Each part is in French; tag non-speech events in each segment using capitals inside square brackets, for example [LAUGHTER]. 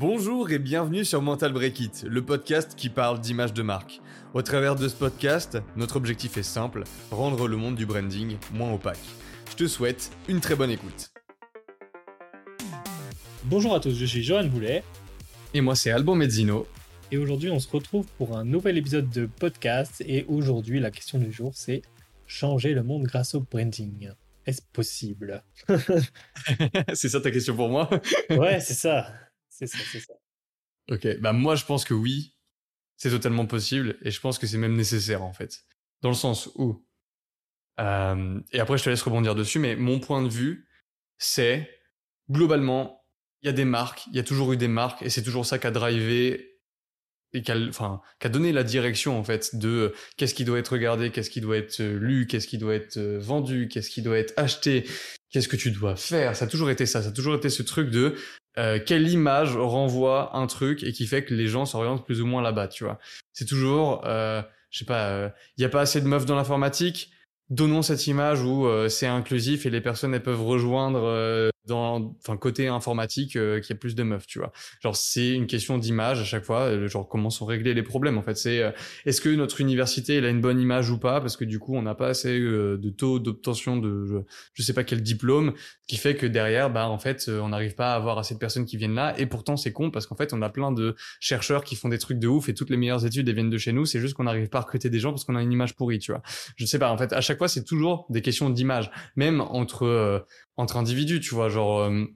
Bonjour et bienvenue sur Mental Break It, le podcast qui parle d'image de marque. Au travers de ce podcast, notre objectif est simple, rendre le monde du branding moins opaque. Je te souhaite une très bonne écoute. Bonjour à tous, je suis Johan Boulet. Et moi c'est Alban Mezzino. Et aujourd'hui on se retrouve pour un nouvel épisode de podcast. Et aujourd'hui la question du jour c'est changer le monde grâce au branding. Est-ce possible? [LAUGHS] [LAUGHS] C'est ça ta question pour moi? Ouais, c'est ça. C'est ça, c'est ça. Ok, bah moi je pense que oui, c'est totalement possible et je pense que c'est même nécessaire en fait. Dans le sens où, euh, et après je te laisse rebondir dessus, mais mon point de vue, c'est globalement, il y a des marques, il y a toujours eu des marques et c'est toujours ça qui a drivé et qui a, enfin, qui donné la direction en fait de euh, qu'est-ce qui doit être regardé, qu'est-ce qui doit être euh, lu, qu'est-ce qui doit être vendu, qu'est-ce qui doit être acheté, qu'est-ce que tu dois faire. Ça a toujours été ça, ça a toujours été ce truc de euh, quelle image renvoie un truc et qui fait que les gens s'orientent plus ou moins là-bas, tu vois. C'est toujours, euh, je sais pas, il euh, y a pas assez de meufs dans l'informatique, donnons cette image où euh, c'est inclusif et les personnes elles peuvent rejoindre euh, enfin côté informatique euh, qu'il y a plus de meufs tu vois. Genre c'est une question d'image à chaque fois euh, genre comment sont réglés les problèmes en fait. C'est est-ce que notre université elle a une bonne image ou pas? Parce que du coup on n'a pas assez de taux d'obtention de je, je, sais pas quel diplôme qui fait que derrière bah en fait on n'arrive pas à avoir assez de personnes qui viennent là. Et pourtant c'est con parce qu'en fait on a plein de chercheurs qui font des trucs de ouf et toutes les meilleures études elles viennent de chez nous. C'est juste qu'on n'arrive pas à recruter des gens parce qu'on a une image pourrie tu vois. Je sais pas en fait à chaque fois, c'est toujours des questions d'image, même entre euh, entre individus, tu vois, euh,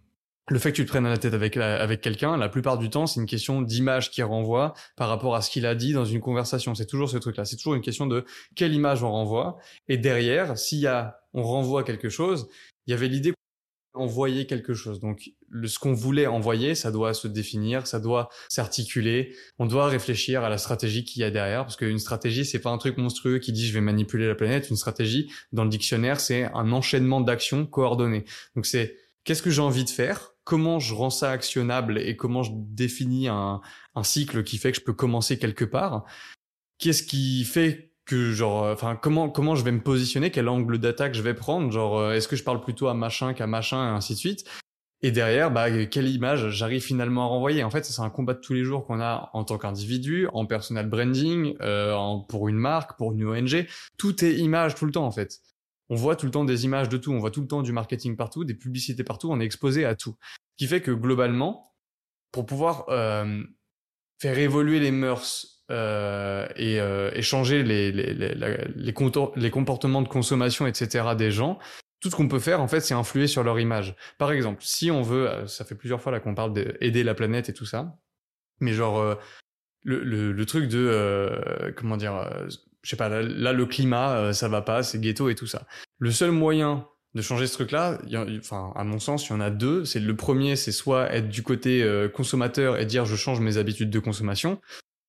le fait que tu te prennes à la tête avec avec quelqu'un, la plupart du temps, c'est une question d'image qui renvoie par rapport à ce qu'il a dit dans une conversation. C'est toujours ce truc-là. C'est toujours une question de quelle image on renvoie. Et derrière, s'il y a, on renvoie quelque chose, il y avait l'idée envoyer quelque chose. Donc, ce qu'on voulait envoyer, ça doit se définir, ça doit s'articuler. On doit réfléchir à la stratégie qu'il y a derrière, parce qu'une stratégie, c'est pas un truc monstrueux qui dit je vais manipuler la planète. Une stratégie, dans le dictionnaire, c'est un enchaînement d'actions coordonnées. Donc, c'est qu'est-ce que j'ai envie de faire? Comment je rends ça actionnable et comment je définis un, un cycle qui fait que je peux commencer quelque part? Qu'est-ce qui fait que genre euh, enfin comment comment je vais me positionner? Quel angle d'attaque je vais prendre? Genre euh, est-ce que je parle plutôt à machin qu'à machin et ainsi de suite? Et derrière bah quelle image j'arrive finalement à renvoyer? En fait c'est un combat de tous les jours qu'on a en tant qu'individu en personal branding euh, pour une marque pour une ONG tout est image tout le temps en fait on voit tout le temps des images de tout on voit tout le temps du marketing partout des publicités partout on est exposé à tout ce qui fait que globalement pour pouvoir euh, faire évoluer les mœurs euh, et, euh, et, changer les, comportements de consommation, etc. des gens, tout ce qu'on peut faire, en fait, c'est influer sur leur image. Par exemple, si on veut, ça fait plusieurs fois là qu'on parle d'aider la planète et tout ça, mais genre, le, le, truc de, comment dire, je sais pas, là, le climat, ça va pas, c'est ghetto et tout ça. Le seul moyen de changer ce truc-là, enfin, à mon sens, il y en a deux. C'est le premier, c'est soit être du côté consommateur et dire je change mes habitudes de consommation,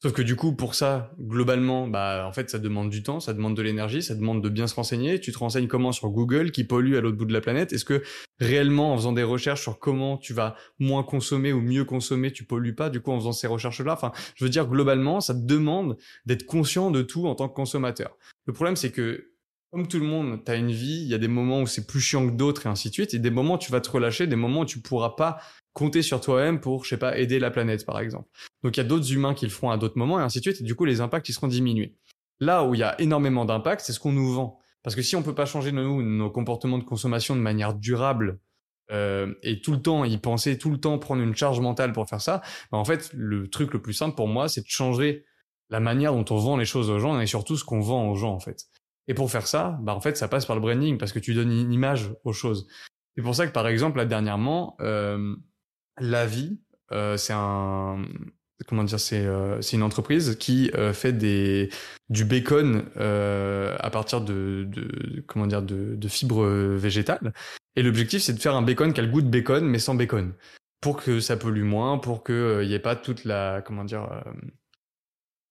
Sauf que du coup, pour ça, globalement, bah, en fait, ça demande du temps, ça demande de l'énergie, ça demande de bien se renseigner. Tu te renseignes comment sur Google, qui pollue à l'autre bout de la planète? Est-ce que réellement, en faisant des recherches sur comment tu vas moins consommer ou mieux consommer, tu pollues pas, du coup, en faisant ces recherches-là? Enfin, je veux dire, globalement, ça demande d'être conscient de tout en tant que consommateur. Le problème, c'est que comme tout le monde, tu as une vie, il y a des moments où c'est plus chiant que d'autres et ainsi de suite, et des moments où tu vas te relâcher, des moments où tu pourras pas compter sur toi-même pour, je sais pas, aider la planète, par exemple. Donc il y a d'autres humains qui le feront à d'autres moments et ainsi de suite, et du coup les impacts ils seront diminués. Là où il y a énormément d'impacts, c'est ce qu'on nous vend. Parce que si on peut pas changer nous, nos comportements de consommation de manière durable euh, et tout le temps y penser, tout le temps prendre une charge mentale pour faire ça, bah en fait le truc le plus simple pour moi, c'est de changer la manière dont on vend les choses aux gens et surtout ce qu'on vend aux gens en fait. Et pour faire ça, bah en fait, ça passe par le branding parce que tu donnes une image aux choses. C'est pour ça que par exemple, là dernièrement, euh, la vie, euh, c'est un comment dire, c'est euh, c'est une entreprise qui euh, fait des du bacon euh, à partir de, de comment dire de, de fibres végétales. Et l'objectif, c'est de faire un bacon qui a le goût de bacon mais sans bacon, pour que ça pollue moins, pour que il y ait pas toute la comment dire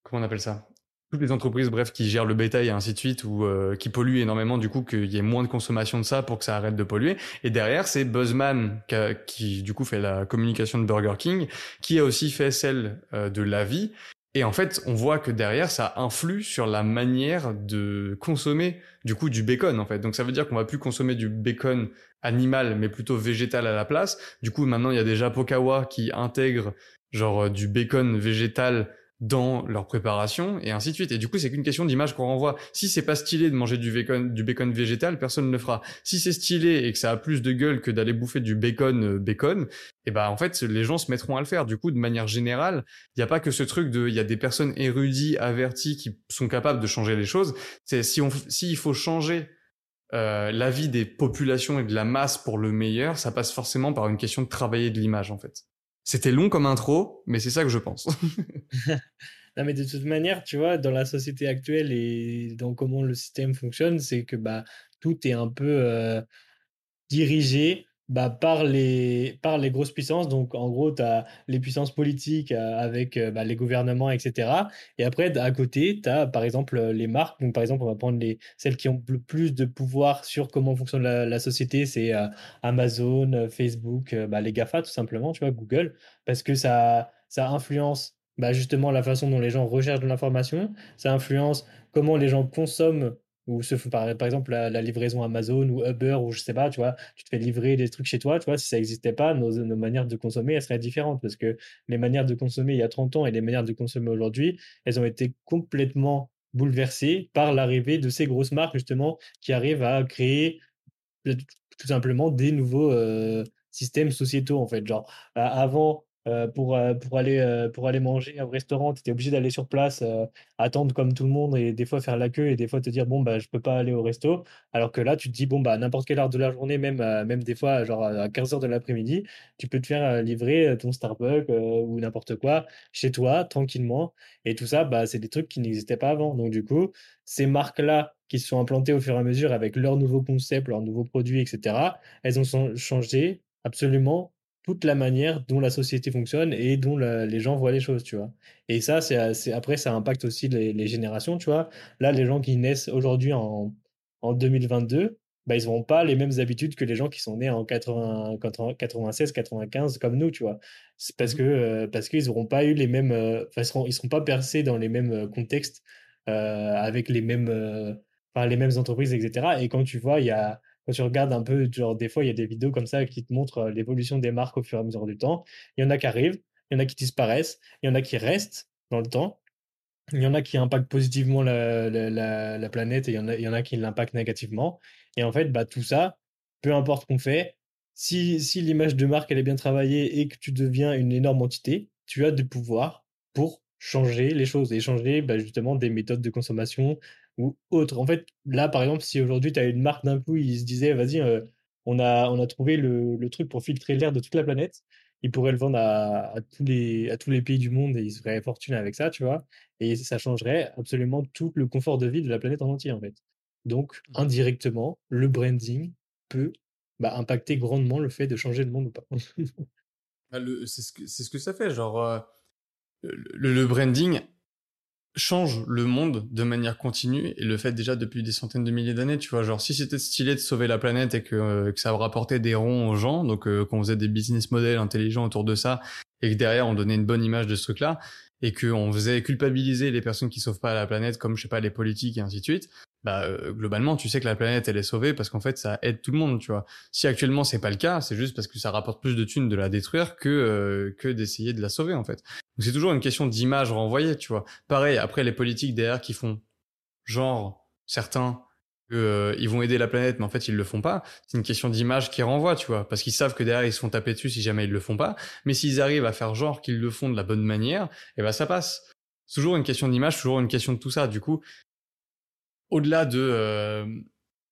comment on appelle ça? Toutes les entreprises, bref, qui gèrent le bétail et ainsi de suite, ou euh, qui polluent énormément, du coup, qu'il y ait moins de consommation de ça pour que ça arrête de polluer. Et derrière, c'est Buzzman qui, du coup, fait la communication de Burger King, qui a aussi fait celle euh, de la vie. Et en fait, on voit que derrière, ça influe sur la manière de consommer, du coup, du bacon, en fait. Donc, ça veut dire qu'on va plus consommer du bacon animal, mais plutôt végétal à la place. Du coup, maintenant, il y a des Japokawa qui intègrent genre du bacon végétal dans leur préparation et ainsi de suite. Et du coup, c'est qu'une question d'image qu'on renvoie. Si c'est pas stylé de manger du bacon, du bacon végétal, personne ne le fera. Si c'est stylé et que ça a plus de gueule que d'aller bouffer du bacon euh, bacon, et eh ben en fait, les gens se mettront à le faire. Du coup, de manière générale, il n'y a pas que ce truc de, il y a des personnes érudies, averties qui sont capables de changer les choses. C'est si on, s'il faut changer euh, la vie des populations et de la masse pour le meilleur, ça passe forcément par une question de travailler de l'image en fait. C'était long comme intro, mais c'est ça que je pense. [LAUGHS] non, mais de toute manière, tu vois, dans la société actuelle et dans comment le système fonctionne, c'est que bah, tout est un peu euh, dirigé bah, par, les, par les grosses puissances. Donc, en gros, tu as les puissances politiques euh, avec euh, bah, les gouvernements, etc. Et après, à côté, tu as, par exemple, les marques. Donc, par exemple, on va prendre les, celles qui ont le plus de pouvoir sur comment fonctionne la, société. C'est euh, Amazon, Facebook, bah, les GAFA, tout simplement, tu vois, Google. Parce que ça, ça influence bah, justement la façon dont les gens recherchent de l'information. Ça influence comment les gens consomment ou par, exemple la, livraison Amazon ou Uber ou je sais pas, tu vois, tu te fais livrer des trucs chez toi, tu vois, si ça n'existait pas, nos, nos, manières de consommer, seraient différentes parce que les manières de consommer il y a 30 ans et les manières de consommer aujourd'hui, elles ont été complètement bouleversées par l'arrivée de ces grosses marques justement qui arrivent à créer tout simplement des nouveaux euh, systèmes sociétaux en fait. Genre, avant, euh, pour, euh, pour, aller, euh, pour aller manger au restaurant, tu étais obligé d'aller sur place, attendre comme tout le monde et des fois faire la queue et des fois te dire bon bah je peux pas aller au resto. Alors que là tu te dis bon bah n'importe quelle heure de la journée, même, même des fois genre à 15h de l'après-midi, tu peux te faire livrer ton Starbucks ou n'importe quoi chez toi tranquillement. Et tout ça, bah, c'est des trucs qui n'existaient pas avant. Donc du coup, ces marques-là qui se sont implantées au fur et à mesure avec leurs nouveaux concepts, leurs nouveaux produits, etc., elles ont changé absolument toute la manière dont la société fonctionne et dont les gens voient les choses, tu vois. Et ça, c'est après, ça impacte aussi les, générations, tu vois. Là, les gens qui naissent aujourd'hui en, en 2022, bah, ils n'auront pas les mêmes habitudes que les gens qui sont nés en 80, 96, 95, comme nous, tu vois. C'est parce mmh que euh, parce qu'ils n'auront pas eu les mêmes, euh, ils seront, ils seront pas percés dans les mêmes euh, contextes avec les mêmes, enfin, les mêmes entreprises, etc. Et quand tu vois, il y a quand tu regardes un peu, genre, des fois, il y a des vidéos comme ça qui te montrent l'évolution des marques au fur et à mesure du temps. Il y en a qui arrivent, il y en a qui disparaissent, il y en a qui restent dans le temps. Il y en a qui impactent positivement la, la, planète et il y, en a, il y en a qui l'impactent négativement. Et en fait, bah, tout ça, peu importe qu'on fait, si, si l'image de marque elle est bien travaillée et que tu deviens une énorme entité, tu as du pouvoir pour changer les choses et changer bah, justement des méthodes de consommation, ou autre. En fait, là, par exemple, si aujourd'hui tu as une marque d'un coup, ils se disaient, vas-y, euh, on, a, on a trouvé le, le truc pour filtrer l'air de toute la planète, ils pourraient le vendre à, à, tous les, à tous les pays du monde et ils seraient fortunés avec ça, tu vois. Et ça changerait absolument tout le confort de vie de la planète en entier, en fait. Donc, indirectement, le branding peut bah, impacter grandement le fait de changer le monde ou pas. [LAUGHS] [LAUGHS] Ah, c'est ce, que, ce que ça fait, genre, euh, le, le, branding change le monde de manière continue et le fait déjà depuis des centaines de milliers d'années tu vois. Genre si c'était stylé de sauver la planète et que, euh, que ça rapportait des ronds aux gens donc euh, qu'on faisait des business models intelligents autour de ça et que derrière on donnait une bonne image de ce truc là et qu'on faisait culpabiliser les personnes qui sauvent pas la planète comme je sais pas les politiques et ainsi de suite bah euh, globalement tu sais que la planète elle est sauvée parce qu'en fait ça aide tout le monde tu vois. Si actuellement c'est pas le cas c'est juste parce que ça rapporte plus de thunes de la détruire que euh, que d'essayer de la sauver en fait. Donc c'est toujours une question d'image renvoyée tu vois. Pareil après les politiques derrière qui font genre certains que euh, ils vont aider la planète mais en fait ils le font pas c'est une question d'image qui renvoie tu vois. Parce qu'ils savent que derrière ils se font taper dessus si jamais ils le font pas. Mais s'ils arrivent à faire genre qu'ils le font de la bonne manière eh ben ça passe. Toujours une question d'image toujours une question de tout ça. Du coup au-delà de euh,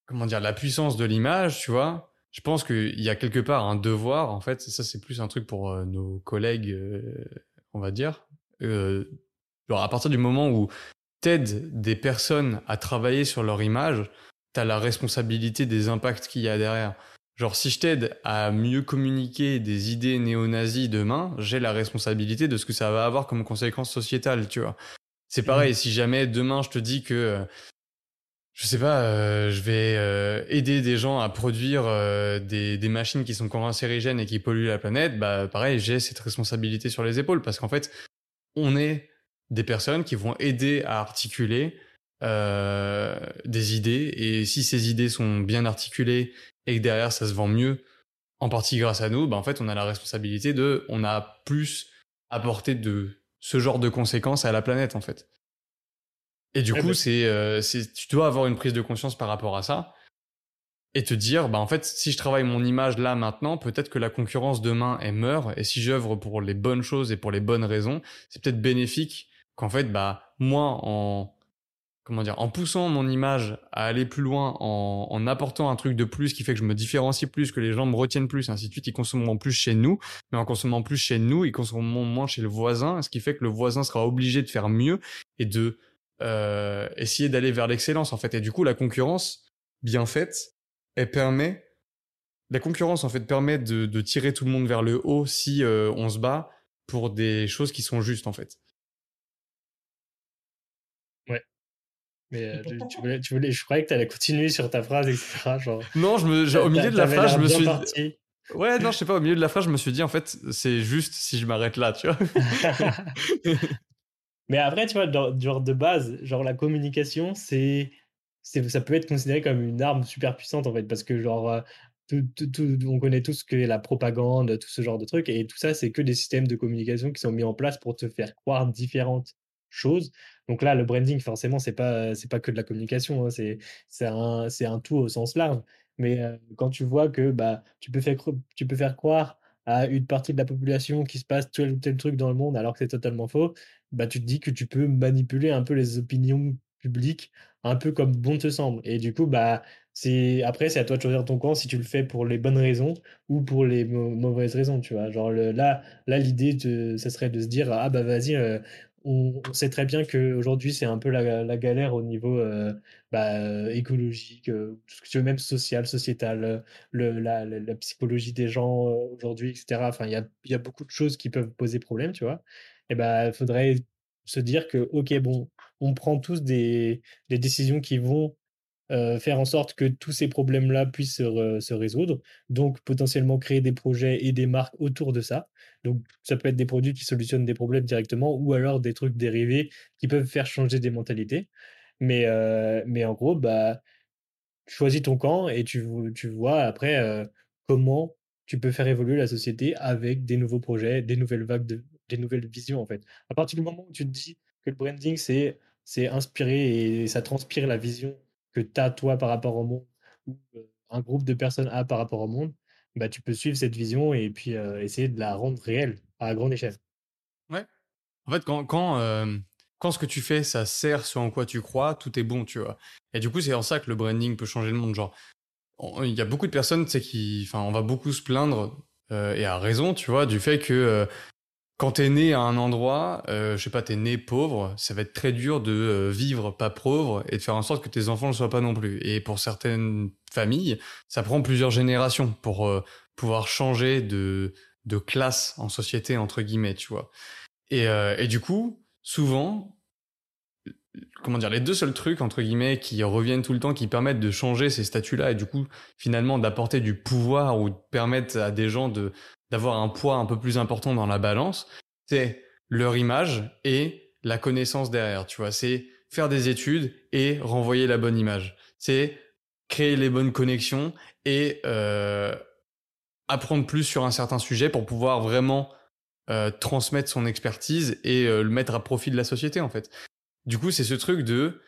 comment dire la puissance de l'image, tu vois, je pense qu'il y a quelque part un devoir en fait. Et ça, c'est plus un truc pour euh, nos collègues, euh, on va dire. genre à partir du moment où t'aides des personnes à travailler sur leur image, t'as la responsabilité des impacts qu'il y a derrière. Genre, si je t'aide à mieux communiquer des idées néo-nazis demain, j'ai la responsabilité de ce que ça va avoir comme conséquence sociétale, tu vois. C'est pareil, mmh. si jamais demain je te dis que je sais pas, euh, je vais euh, aider des gens à produire euh, des, machines qui sont cancérigènes et qui polluent la planète, bah pareil, j'ai cette responsabilité sur les épaules parce qu'en fait, on est des personnes qui vont aider à articuler des idées et si ces idées sont bien articulées et que derrière ça se vend mieux, en partie grâce à nous, bah en fait on a la responsabilité de, on a plus apporter de ce genre de conséquences à la planète en fait. Et du coup, bah c'est, c'est, tu dois avoir une prise de conscience par rapport à ça et te dire, bah en fait, si je travaille mon image là maintenant, peut-être que la concurrence demain elle meurt. Et si j'œuvre pour les bonnes choses et pour les bonnes raisons, c'est peut-être bénéfique qu'en fait, bah moi en comment dire, en poussant mon image à aller plus loin, en, en, apportant un truc de plus qui fait que je me différencie plus, que les gens me retiennent plus, ainsi de suite, ils consommeront plus chez nous, mais en consommant plus chez nous, ils consommeront moins chez le voisin, ce qui fait que le voisin sera obligé de faire mieux et de euh, essayer d'aller vers l'excellence en fait. Et du coup, la concurrence bien faite, elle permet, la concurrence en fait permet de, de tirer tout le monde vers le haut si euh, on se bat pour des choses qui sont justes en fait. Ouais. Mais euh, tu, voulais, tu, voulais, je croyais que tu allais continuer sur ta phrase, etc. Genre, non, je me, au milieu de la phrase, je me suis dit. Ouais, non, je sais pas, au milieu de la phrase, je me suis dit, en fait, c'est juste si je m'arrête là, tu vois. [LAUGHS] [LAUGHS] Mais après, tu vois, genre de base, genre la communication, c'est ça peut être considéré comme une arme super puissante en fait parce que genre euh, tout, tout, on connaît tous que la propagande, tout ce genre de trucs et tout ça c'est que des systèmes de communication qui sont mis en place pour te faire croire différentes choses. Donc là le branding forcément c'est pas c'est pas que de la communication, hein, c'est c'est un c'est un tout au sens large. Mais euh, quand tu vois que bah tu peux faire tu peux faire croire à une partie de la population qui se passe tel ou tel truc dans le monde alors que c'est totalement faux, bah tu te dis que tu peux manipuler un peu les opinions publiques un peu comme bon te semble. Et du coup, bah, c'est après, c'est à toi de choisir ton camp si tu le fais pour les bonnes raisons ou pour les mauvaises raisons, tu vois. Genre là, là l'idée, ce serait de se dire, ah bah vas-y, euh, on, sait très bien qu'aujourd'hui, c'est un peu la, galère au niveau euh, bah, écologique, euh, tout ce que tu veux, même social, sociétal, la, psychologie des gens aujourd'hui, etc. Enfin, il y a, beaucoup de choses qui peuvent poser problème, tu vois. Et bah, il faudrait se dire que, ok, bon, on prend tous des, décisions qui vont faire en sorte que tous ces problèmes-là puissent se, résoudre. Donc, potentiellement créer des projets et des marques autour de ça. Donc, ça peut être des produits qui solutionnent des problèmes directement ou alors des trucs dérivés qui peuvent faire changer des mentalités. Mais, mais en gros, bah, choisis ton camp et tu, vois après comment tu peux faire évoluer la société avec des nouveaux projets, des nouvelles vagues, de, des nouvelles visions en fait. À partir du moment où tu te dis que le branding, c'est c'est inspiré et ça transpire la vision que tu as toi par rapport au monde ou un groupe de personnes a par rapport au monde, bah, tu peux suivre cette vision et puis essayer de la rendre réelle à grande échelle. Ouais. En fait, quand, quand, quand ce que tu fais, ça sert ce en quoi tu crois, tout est bon, tu vois. Et du coup, c'est en ça que le branding peut changer le monde. Genre, il y a beaucoup de personnes, tu sais, qui, enfin, on va beaucoup se plaindre, et à raison, tu vois, du fait que quand t'es né à un endroit, euh, je sais pas, t'es né pauvre, ça va être très dur de euh, vivre pas pauvre et de faire en sorte que tes enfants ne soient pas non plus. Et pour certaines familles, ça prend plusieurs générations pour euh, pouvoir changer de, de classe en société, entre guillemets, tu vois. Et, euh, et du coup, souvent, comment dire, les deux seuls trucs, entre guillemets, qui reviennent tout le temps, qui permettent de changer ces statuts-là et du coup, finalement, d'apporter du pouvoir ou de permettre à des gens de d'avoir un poids un peu plus important dans la balance, c'est leur image et la connaissance derrière, tu vois. C'est faire des études et renvoyer la bonne image. C'est créer les bonnes connexions et euh, apprendre plus sur un certain sujet pour pouvoir vraiment euh, transmettre son expertise et euh, le mettre à profit de la société, en fait. Du coup, c'est ce truc de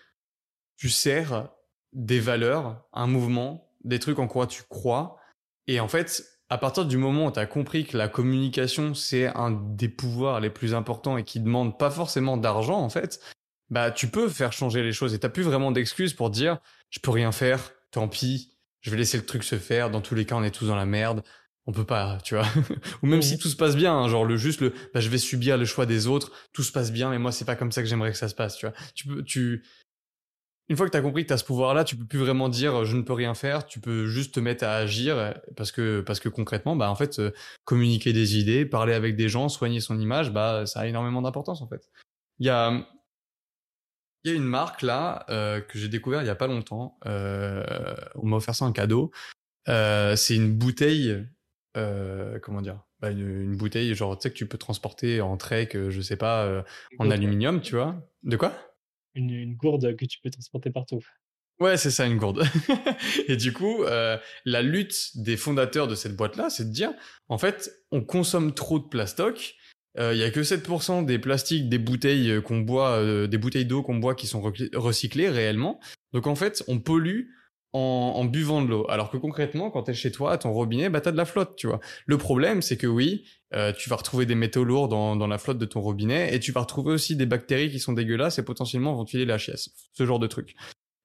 tu sers des valeurs, un mouvement, des trucs en quoi tu crois, et en fait, à partir du moment où tu as compris que la communication, c'est un des pouvoirs les plus importants et qui demande pas forcément d'argent, en fait, bah, tu peux faire changer les choses et t'as plus vraiment d'excuses pour dire, je peux rien faire, tant pis, je vais laisser le truc se faire, dans tous les cas, on est tous dans la merde, on peut pas, tu vois. [LAUGHS] Ou même si tout se passe bien, hein, genre le juste le, bah, je vais subir le choix des autres, tout se passe bien, mais moi, c'est pas comme ça que j'aimerais que ça se passe, tu vois. Tu peux, tu, une fois que tu as compris que tu as ce pouvoir-là, tu peux plus vraiment dire je ne peux rien faire, tu peux juste te mettre à agir parce que parce que concrètement bah en fait euh, communiquer des idées, parler avec des gens, soigner son image, bah ça a énormément d'importance en fait. Il y a il y a une marque là euh, que j'ai découvert il y a pas longtemps, euh, on m'a offert ça en cadeau. c'est une bouteille comment dire bah, une, bouteille genre tu sais que tu peux transporter en trek, je sais pas en aluminium, tu vois. De quoi? Une, gourde que tu peux transporter partout. Ouais, c'est ça, une gourde. [LAUGHS] et du coup, euh, la lutte des fondateurs de cette boîte-là, c'est de dire, en fait, on consomme trop de plastoc il y a que 7% des plastiques des bouteilles qu'on boit, des bouteilles d'eau qu'on boit qui sont recyclées réellement. Donc en fait, on pollue en, buvant de l'eau. Alors que concrètement, quand t'es chez toi, ton robinet, bah t'as de la flotte, tu vois. Le problème, c'est que oui, euh, tu vas retrouver des métaux lourds dans, dans la flotte de ton robinet, et tu vas retrouver aussi des bactéries qui sont dégueulasses et potentiellement vont tuer la chiasse. Ce genre de truc.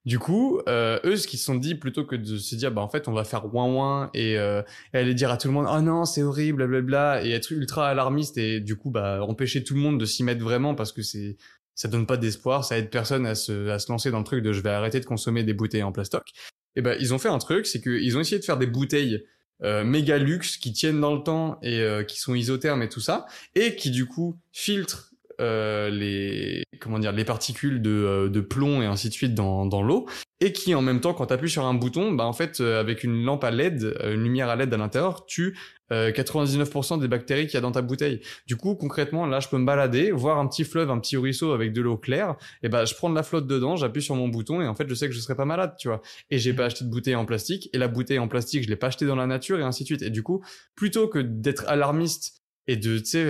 Du coup, euh, eux, ce qu'ils se sont dit, plutôt que de se dire, bah en fait, on va faire ouin ouin et, euh, aller dire à tout le monde, oh non, c'est horrible, blablabla, et être ultra alarmiste et du coup, bah empêcher tout le monde de s'y mettre vraiment parce que c'est ça donne pas d'espoir, ça aide personne à se, à se lancer dans le truc de je vais arrêter de consommer des bouteilles en plastoc eh ben ils ont fait un truc, c'est qu'ils ont essayé de faire des bouteilles euh, méga luxe qui tiennent dans le temps et euh, qui sont isothermes et tout ça, et qui du coup filtrent euh, les comment dire les particules de, euh, de plomb et ainsi de suite dans, dans l'eau et qui en même temps quand tu appuies sur un bouton bah en fait euh, avec une lampe à LED une lumière à LED à l'intérieur tu 99% des bactéries qu'il y a dans ta bouteille. Du coup, concrètement, là, je peux me balader, voir un petit fleuve, un petit ruisseau avec de l'eau claire, et ben, je prends de la flotte dedans, j'appuie sur mon bouton, et en fait, je sais que je serai pas malade, tu vois. Et j'ai pas acheté de bouteille en plastique, et la bouteille en plastique, je l'ai pas achetée dans la nature, et ainsi de suite. Et du coup, plutôt que d'être alarmiste et de, tu sais,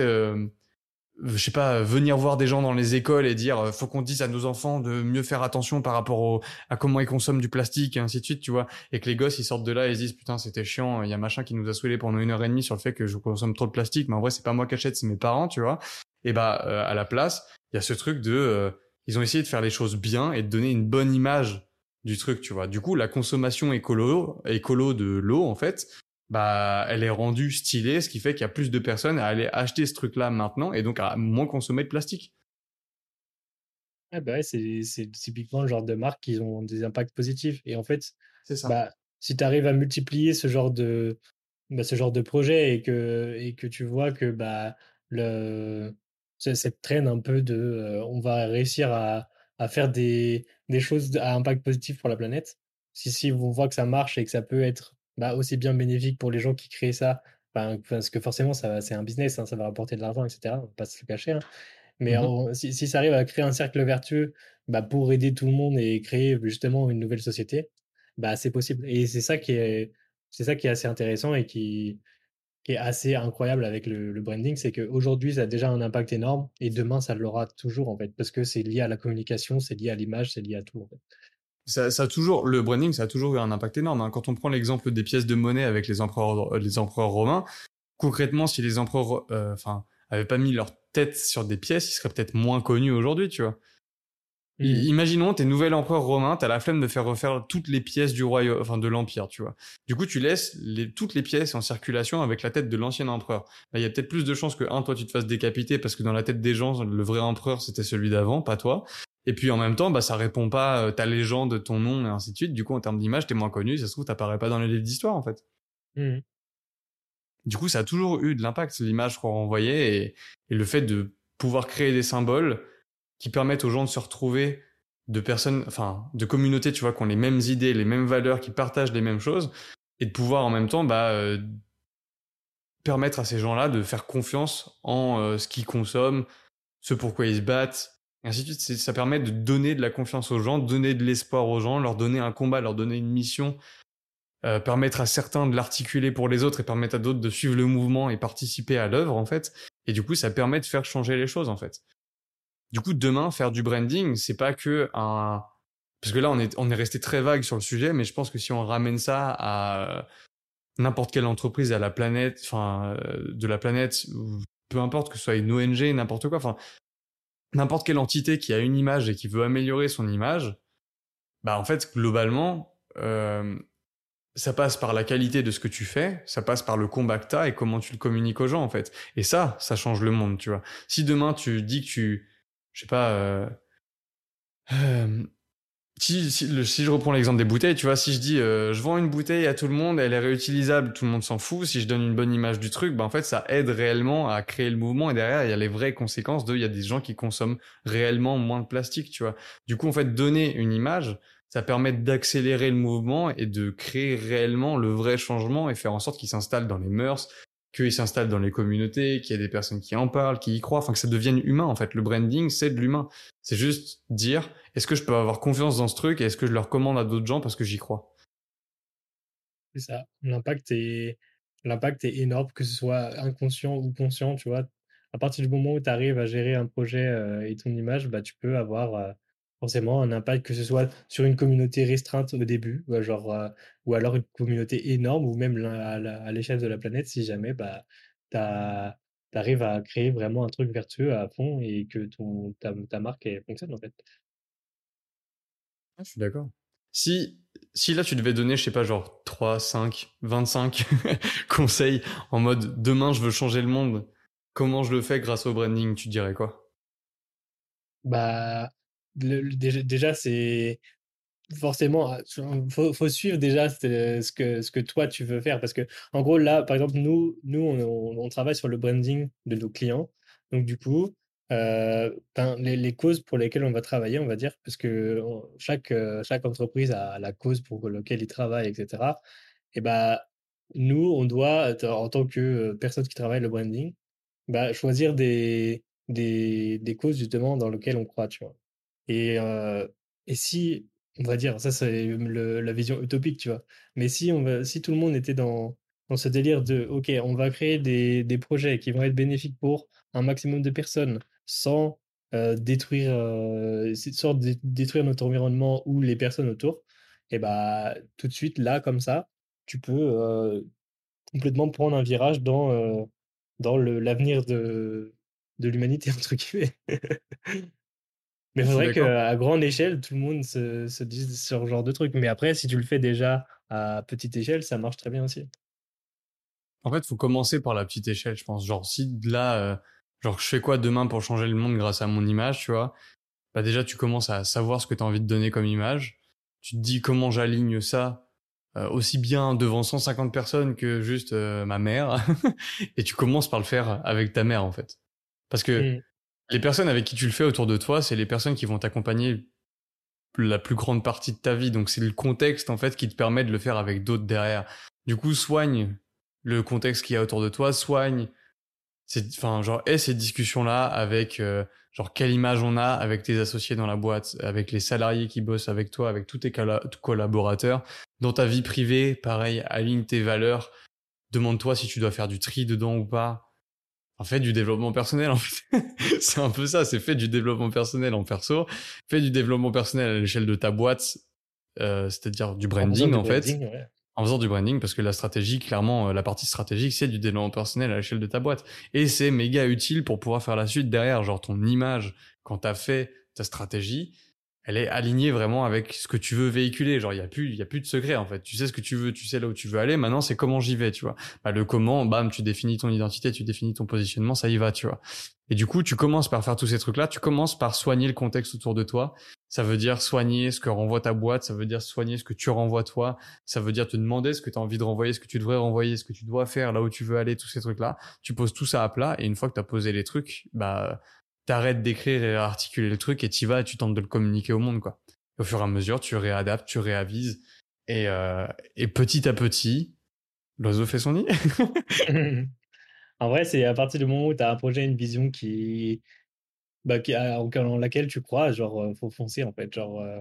je sais pas, venir voir des gens dans les écoles et dire euh, faut qu'on dise à nos enfants de mieux faire attention par rapport au, à comment ils consomment du plastique et ainsi de suite, tu vois, et que les gosses ils sortent de là et ils disent putain c'était chiant, il y a machin qui nous a saoulé pendant une heure et demie sur le fait que je consomme trop de plastique, mais en vrai c'est pas moi qui achète, c'est mes parents, tu vois. Et bah euh, à la place, il y a ce truc de, euh, ils ont essayé de faire les choses bien et de donner une bonne image du truc, tu vois. Du coup, la consommation écolo, écolo de l'eau, en fait, bah, elle est rendue stylée, ce qui fait qu'il y a plus de personnes à aller acheter ce truc-là maintenant et donc à moins consommer de plastique. Ah bah c'est, typiquement le genre de marques qui ont des impacts positifs. Et en fait, Bah, si tu arrives à multiplier ce genre de, bah, ce genre de projet et que, et que tu vois que bah, le, cette traîne un peu de euh, on va réussir à, à faire des, des choses à impact positif pour la planète, si, si on voit que ça marche et que ça peut être bah, aussi bien bénéfique pour les gens qui créent ça, parce que forcément, ça, c'est un business, hein, ça va rapporter de l'argent, etc. On va pas se le cacher. Hein. Mais mmh si, si, ça arrive à créer un cercle vertueux bah, pour aider tout le monde et créer justement une nouvelle société, bah, c'est possible. Et c'est ça qui est, c'est ça qui est assez intéressant et qui, qui est assez incroyable avec le, le branding, c'est qu'aujourd'hui, ça a déjà un impact énorme et demain, ça l'aura toujours, en fait, parce que c'est lié à la communication, c'est lié à l'image, c'est lié à tout, en fait ça, ça, a toujours le branding, ça a toujours eu un impact énorme. Hein. Quand on prend l'exemple des pièces de monnaie avec les empereurs, les empereurs romains, concrètement, si les empereurs, euh, enfin, avaient pas mis leur tête sur des pièces, ils seraient peut-être moins connus aujourd'hui, tu vois. Mmh. Imaginons, t'es nouvel empereur romain, t'as la flemme de faire refaire toutes les pièces du royaume, enfin de l'empire, tu vois. Du coup, tu laisses les, toutes les pièces en circulation avec la tête de l'ancien empereur. Il y a peut-être plus de chances que un, toi, tu te fasses décapiter parce que dans la tête des gens, le vrai empereur c'était celui d'avant, pas toi. Et puis en même temps, bah ça répond pas euh, ta légende, ton nom et ainsi de suite. Du coup, en termes d'image, t'es moins connu. Ça se trouve, t'apparais pas dans les livres d'histoire en fait. Mmh. Du coup, ça a toujours eu de l'impact l'image qu'on renvoyait et, et le fait de pouvoir créer des symboles qui permettent aux gens de se retrouver de personnes, enfin, de communautés, tu vois, qui ont les mêmes idées, les mêmes valeurs, qui partagent les mêmes choses, et de pouvoir en même temps, bah, euh, permettre à ces gens-là de faire confiance en euh, ce qu'ils consomment, ce pourquoi ils se battent, et ainsi de suite. Ça permet de donner de la confiance aux gens, donner de l'espoir aux gens, leur donner un combat, leur donner une mission, euh, permettre à certains de l'articuler pour les autres et permettre à d'autres de suivre le mouvement et participer à l'œuvre, en fait. Et du coup, ça permet de faire changer les choses, en fait. Du coup, demain, faire du branding, c'est pas que un, parce que là, on est, on est resté très vague sur le sujet, mais je pense que si on ramène ça à n'importe quelle entreprise à la planète, enfin, euh, de la planète, peu importe que ce soit une ONG, n'importe quoi, enfin, n'importe quelle entité qui a une image et qui veut améliorer son image, bah en fait globalement euh, ça passe par la qualité de ce que tu fais, ça passe par le combat que et comment tu le communiques aux gens en fait. Et ça, ça change le monde, tu vois. Si demain tu dis que tu, je sais pas, euh, euh, si, si, je reprends l'exemple des bouteilles, tu vois, si je dis euh, je vends une bouteille à tout le monde, elle est réutilisable, tout le monde s'en fout. Si je donne une bonne image du truc, ben en fait ça aide réellement à créer le mouvement et derrière il y a les vraies conséquences de il y a des gens qui consomment réellement moins de plastique, tu vois. Du coup en fait donner une image, ça permet d'accélérer le mouvement et de créer réellement le vrai changement et faire en sorte qu'il s'installe dans les mœurs, qu'il s'installe dans les communautés, qu'il y ait des personnes qui en parlent, qui y croient, enfin que ça devienne humain en fait. Le branding, c'est de l'humain. C'est juste dire, est-ce que je peux avoir confiance dans ce truc et est-ce que je le recommande à d'autres gens parce que j'y crois? C'est ça. L'impact est, l'impact est énorme, que ce soit inconscient ou conscient, tu vois. à partir du moment où tu arrives à gérer un projet et ton image, bah, tu peux avoir forcément un impact, que ce soit sur une communauté restreinte au début, ou, genre, ou alors une communauté énorme, ou même à l'échelle de la planète, si jamais bah, tu arrives à créer vraiment un truc vertueux à fond et que ton, ta, ta marque elle, fonctionne en fait. Ah, je suis d'accord. Si, si là tu devais donner, je sais pas, genre 3, 5, 25 conseils en mode demain je veux changer le monde, comment je le fais grâce au branding, tu dirais quoi? Bah, déjà, c'est forcément, ah, faut, faut suivre déjà ce que, ce que toi tu veux faire. Parce que, en gros, là, par exemple, nous, nous on, travaille sur le branding de nos clients. Donc, du coup, euh, ben, les, causes pour lesquelles on va travailler, on va dire, parce que chaque, euh, chaque entreprise a la cause pour laquelle il travaille, etc. Et bah, nous, on doit, en tant que euh, personne qui travaille le branding, bah, choisir des, des, des causes justement dans lesquelles on croit, tu vois. Et, et si, on va dire, ça c'est la vision utopique, tu vois, mais si, on va, si tout le monde était dans, dans ce délire de, OK, on va créer des, des projets qui vont être bénéfiques pour un maximum de personnes sans détruire, sans détruire notre environnement ou les personnes autour, et bah tout de suite là comme ça, tu peux complètement prendre un virage dans dans l'avenir de de l'humanité [LAUGHS] entre guillemets. Mais il faudrait qu'à grande échelle, tout le monde se, se dise ce genre de truc. Mais après, si tu le fais déjà à petite échelle, ça marche très bien aussi. En fait, il faut commencer par la petite échelle, je pense. Genre, si là, genre je fais quoi demain pour changer le monde grâce à mon image, tu vois, bah déjà tu commences à savoir ce que tu as envie de donner comme image. Tu te dis comment j'aligne ça euh, aussi bien devant 150 personnes que juste euh, ma mère [LAUGHS] et tu commences par le faire avec ta mère en fait. Parce que mmh. Les personnes avec qui tu le fais autour de toi, c'est les personnes qui vont t'accompagner la plus grande partie de ta vie. Donc c'est le contexte en fait qui te permet de le faire avec d'autres derrière. Du coup, soigne le contexte qu'il y a autour de toi, soigne enfin genre et ces discussions là avec euh, genre quelle image on a avec tes associés dans la boîte avec les salariés qui bossent avec toi avec tous tes collaborateurs dans ta vie privée pareil aligne tes valeurs demande-toi si tu dois faire du tri dedans ou pas en fait du développement personnel [LAUGHS] en fait c'est un peu ça c'est fait du développement personnel en perso fais du développement personnel à l'échelle de ta boîte euh, c'est-à-dire du branding en, fait en faisant du branding parce que la stratégie, clairement, euh, la partie stratégique, c'est du développement personnel à l'échelle de ta boîte. Et c'est méga utile pour pouvoir faire la suite derrière. Genre ton image, quand t'as fait ta stratégie, elle est alignée vraiment avec ce que tu veux véhiculer. Genre, il y a plus, il y a plus de secret, en fait. Tu sais ce que tu veux, tu sais là où tu veux aller. Maintenant, c'est comment j'y vais, tu vois. Bah, le comment, bam, tu définis ton identité, tu définis ton positionnement, ça y va, tu vois. Et du coup, tu commences par faire tous ces trucs-là. Tu commences par soigner le contexte autour de toi. Ça veut dire soigner ce que renvoie ta boîte, ça veut dire soigner ce que tu renvoies toi, ça veut dire te demander ce que tu as envie de renvoyer, ce que tu devrais renvoyer, ce que tu dois faire, là où tu veux aller, tous ces trucs-là. Tu poses tout ça à plat et une fois que tu as posé les trucs, bah t'arrêtes d'écrire et d'articuler le truc et tu vas et tu tentes de le communiquer au monde quoi. au fur et à mesure, tu réadaptes, tu réavises et, euh, et petit à petit, l'oiseau fait son nid. [LAUGHS] en vrai, c'est à partir du moment où tu as un projet, une vision qui bah, qui, laquelle tu crois, genre, euh, faut foncer en fait. Genre, euh,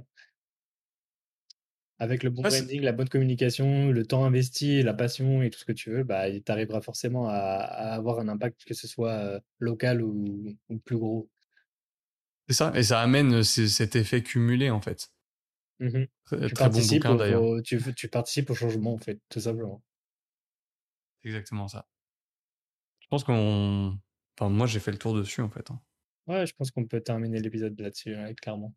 avec le bon branding, la bonne communication, le temps investi, la passion et tout ce que tu veux, bah, tu arriveras forcément à, avoir un impact, que ce soit euh, local ou, plus gros. C'est ça, et ça amène cet effet cumulé en fait. Mmh très, bon bouquin d'ailleurs. Tu, tu participes au changement en fait, tout simplement. Exactement ça. Je pense qu'on. Enfin, moi j'ai fait le tour dessus en fait. Hein. Ouais, je pense qu'on peut terminer l'épisode là-dessus, clairement.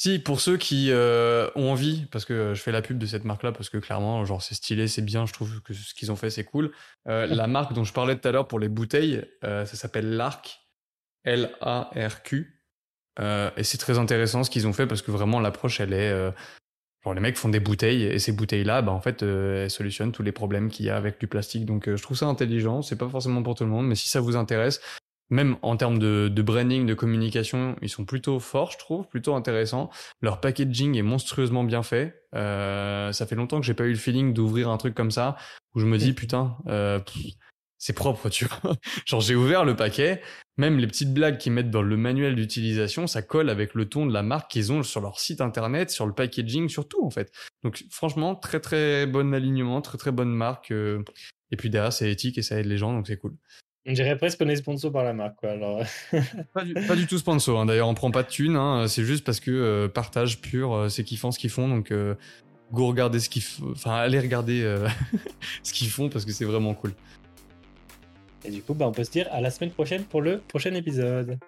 Si, pour ceux qui euh, ont envie, parce que je fais la pub de cette marque-là, parce que clairement, genre, c'est stylé, c'est bien, je trouve que ce qu'ils ont fait, c'est cool. Euh, la marque dont je parlais tout à l'heure pour les bouteilles, euh, ça s'appelle L'Arc, L-A-R-Q. et c'est très intéressant ce qu'ils ont fait, parce que vraiment, l'approche, elle est... genre, les mecs font des bouteilles, et ces bouteilles-là, bah, en fait, elles solutionnent tous les problèmes qu'il y a avec du plastique. Donc, je trouve ça intelligent, c'est pas forcément pour tout le monde, mais si ça vous intéresse, même en termes de, de, branding, de communication, ils sont plutôt forts, je trouve, plutôt intéressants. Leur packaging est monstrueusement bien fait. Euh, ça fait longtemps que j'ai pas eu le feeling d'ouvrir un truc comme ça où je me dis putain, euh, c'est propre, [LAUGHS] tu vois. Genre j'ai ouvert le paquet, même les petites blagues qu'ils mettent dans le manuel d'utilisation, ça colle avec le ton de la marque qu'ils ont sur leur site internet, sur le packaging, sur tout en fait. Donc franchement, très très bon alignement, très très bonne marque. Euh, et puis derrière, c'est éthique et ça aide les gens, donc c'est cool. On dirait presque qu'on est sponsor par la marque, quoi. Alors... [LAUGHS] pas, du, tout sponsor, hein. d'ailleurs, on prend pas de thunes, hein. c'est juste parce que euh, partage pur, euh, c'est kiffant ce qu'ils font, donc euh, go regarder ce qu'ils font, enfin, allez regarder [LAUGHS] ce qu'ils font parce que c'est vraiment cool. Et du coup, bah, on peut se dire à la semaine prochaine pour le prochain épisode.